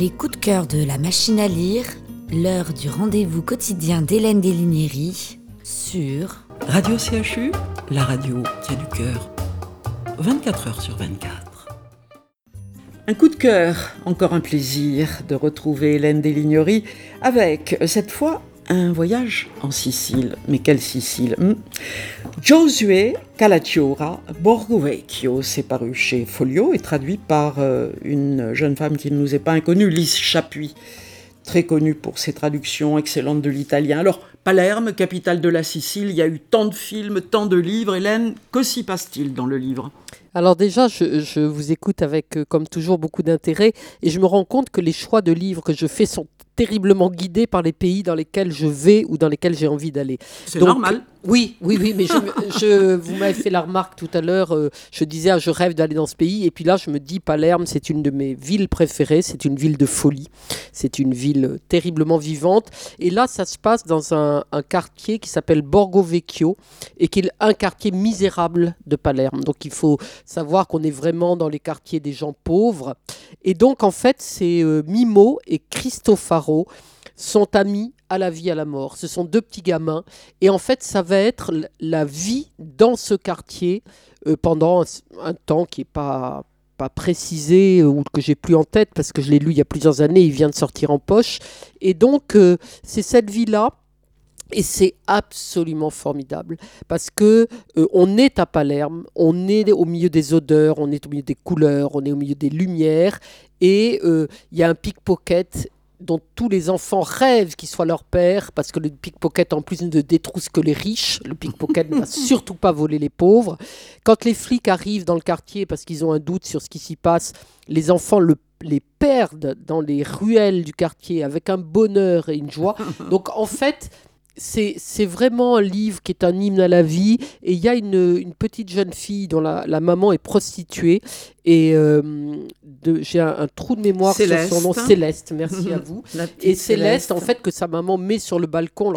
Les coups de cœur de la machine à lire, l'heure du rendez-vous quotidien d'Hélène Delignerie sur Radio CHU, la radio qui a du cœur. 24 heures sur 24. Un coup de cœur, encore un plaisir de retrouver Hélène Delignerie avec, cette fois, un voyage en Sicile. Mais quelle Sicile hmm? Josué Calacciora Borgo Vecchio, c'est paru chez Folio et traduit par euh, une jeune femme qui ne nous est pas inconnue, Lise Chapuis, très connue pour ses traductions excellentes de l'italien. Alors, Palerme, capitale de la Sicile, il y a eu tant de films, tant de livres. Hélène, que s'y passe-t-il dans le livre? Alors déjà, je, je, vous écoute avec, euh, comme toujours, beaucoup d'intérêt et je me rends compte que les choix de livres que je fais sont terriblement guidé par les pays dans lesquels je vais ou dans lesquels j'ai envie d'aller. C'est normal. Oui, oui, oui, mais je, vous m'avez fait la remarque tout à l'heure, euh, je disais, ah, je rêve d'aller dans ce pays, et puis là, je me dis, Palerme, c'est une de mes villes préférées, c'est une ville de folie, c'est une ville terriblement vivante, et là, ça se passe dans un, quartier qui s'appelle Borgo Vecchio, et qui est un quartier misérable de Palerme. Donc, il faut savoir qu'on est vraiment dans les quartiers des gens pauvres, et donc, en fait, c'est euh, Mimo et Cristofaro sont amis à la vie, à la mort. Ce sont deux petits gamins. Et en fait, ça va être la vie dans ce quartier euh, pendant un, temps qui n'est pas, pas précisé ou que j'ai plus en tête parce que je l'ai lu il y a plusieurs années, il vient de sortir en poche. Et donc, euh, c'est cette vie-là. Et c'est absolument formidable parce que euh, on est à Palerme, on est au milieu des odeurs, on est au milieu des couleurs, on est au milieu des lumières et il y a un pickpocket dont tous les enfants rêvent qu'il soit leur père, parce que le pickpocket en plus ne détrousse que les riches, le pickpocket ne va surtout pas voler les pauvres. Quand les flics arrivent dans le quartier parce qu'ils ont un doute sur ce qui s'y passe, les enfants les perdent dans les ruelles du quartier avec un bonheur et une joie. Donc en fait, c'est vraiment un livre qui est un hymne à la vie. Et il y a une, petite jeune fille dont la, maman est prostituée. Et euh, j'ai un, trou de mémoire sur son nom, Céleste, merci à vous. Et Céleste, en fait, que sa maman met sur le balcon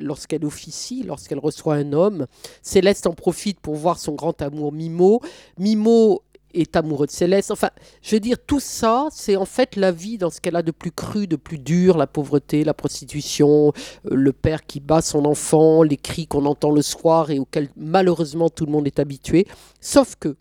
lorsqu'elle officie, lorsqu'elle reçoit un homme. Céleste en profite pour voir son grand amour Mimo. Mimo est amoureux de Céleste. Enfin, je veux dire, tout ça, c'est en fait la vie dans ce qu'elle a de plus cru, de plus dur, la pauvreté, la prostitution, euh, le père qui bat son enfant, les cris qu'on entend le soir et auxquels malheureusement tout le monde est habitué. Sauf que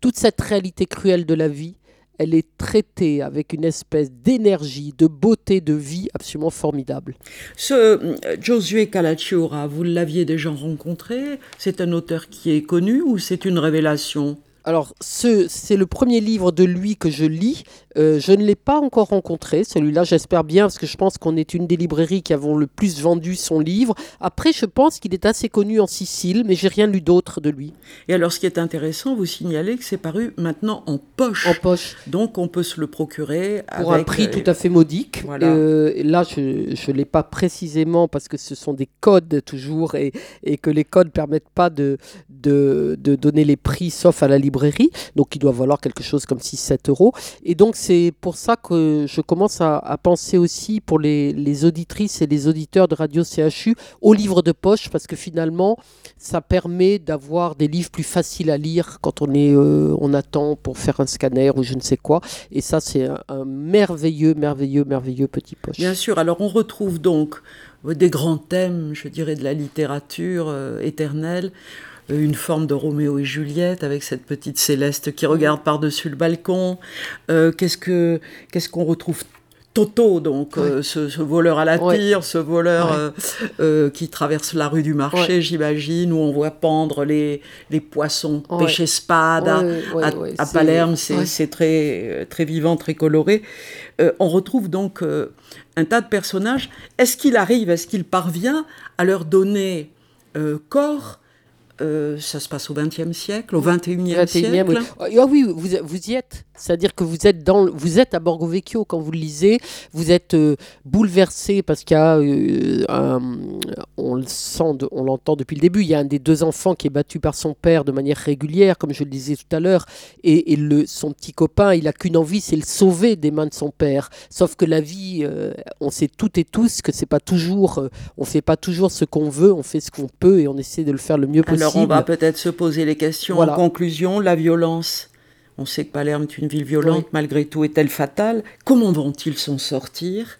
toute cette réalité cruelle de la vie, elle est traitée avec une espèce d'énergie, de beauté de vie absolument formidable. Ce euh, Josué Calacciora, vous l'aviez déjà rencontré? C'est un auteur qui est connu ou c'est une révélation? Alors, c'est le premier livre de lui que je lis. Euh, je ne l'ai pas encore rencontré, celui-là, j'espère bien, parce que je pense qu'on est une des librairies qui avons le plus vendu son livre. Après, je pense qu'il est assez connu en Sicile, mais j'ai rien lu d'autre de lui. Et alors, ce qui est intéressant, vous signalez que c'est paru maintenant en poche. En poche. Donc, on peut se le procurer pour un prix euh, tout à fait modique. Euh, là, je ne l'ai pas précisément parce que ce sont des codes toujours et, et que les codes permettent pas de, de, de donner les prix, sauf à la librairie donc il doit valoir quelque chose comme 6-7 euros. Et donc c'est pour ça que je commence à, penser aussi pour les, auditrices et les auditeurs de Radio CHU aux livres de poche, parce que finalement ça permet d'avoir des livres plus faciles à lire quand on, est, euh, on attend pour faire un scanner ou je ne sais quoi. Et ça c'est un, merveilleux, merveilleux, merveilleux petit poche. Bien sûr, alors on retrouve donc des grands thèmes, je dirais, de la littérature euh, éternelle une forme de Roméo et Juliette avec cette petite Céleste qui regarde par-dessus le balcon. Euh, qu'est-ce que qu'est-ce qu'on retrouve? Toto, donc euh, ce, voleur à la tire, ce voleur euh, qui traverse la rue du marché, j'imagine, où on voit pendre les, les poissons pêcher spada à, Palerme, c'est très, très vivant, très coloré. on retrouve donc un tas de personnages. Est-ce qu'il arrive, est-ce qu'il parvient à leur donner corps euh, ça se passe au XXe siècle, au XXIe siècle. Ah oui, vous, vous y êtes. C'est-à-dire que vous êtes, dans, vous êtes à Borgo Vecchio quand vous le lisez, vous êtes euh, bouleversé parce qu'il y a, euh, un, on le sent, on l'entend depuis le début, il y a un des deux enfants qui est battu par son père de manière régulière, comme je le disais tout à l'heure, et, le, son petit copain, il a qu'une envie, c'est le sauver des mains de son père. Sauf que la vie, on sait toutes et tous que c'est pas toujours, on fait pas toujours ce qu'on veut, on fait ce qu'on peut et on essaie de le faire le mieux possible on va peut-être se poser les questions. En conclusion, la violence. On sait que Palerme est une ville violente, malgré tout est-elle fatale Comment vont-ils s'en sortir?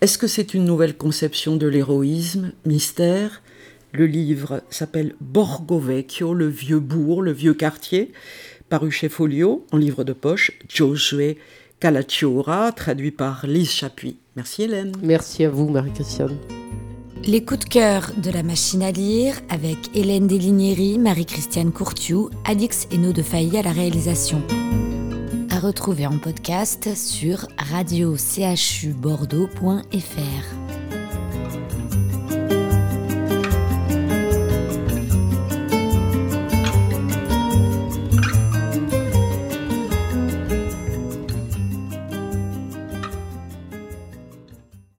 Est-ce que c'est une nouvelle conception de l'héroïsme? Mystère Le livre s'appelle Borgo Vecchio, le vieux bourg, le vieux quartier, paru chez Folio, en livre de poche, Josué Calacciora, traduit par Lise Chapuis. Merci Hélène. Merci à vous Marie-Christiane. Les coups de cœur de la machine à lire avec Hélène Delignéry, Marie-Christiane Courtiou, Alix et de Failly à la réalisation. À retrouver en podcast sur radio-chu-bordeaux.fr.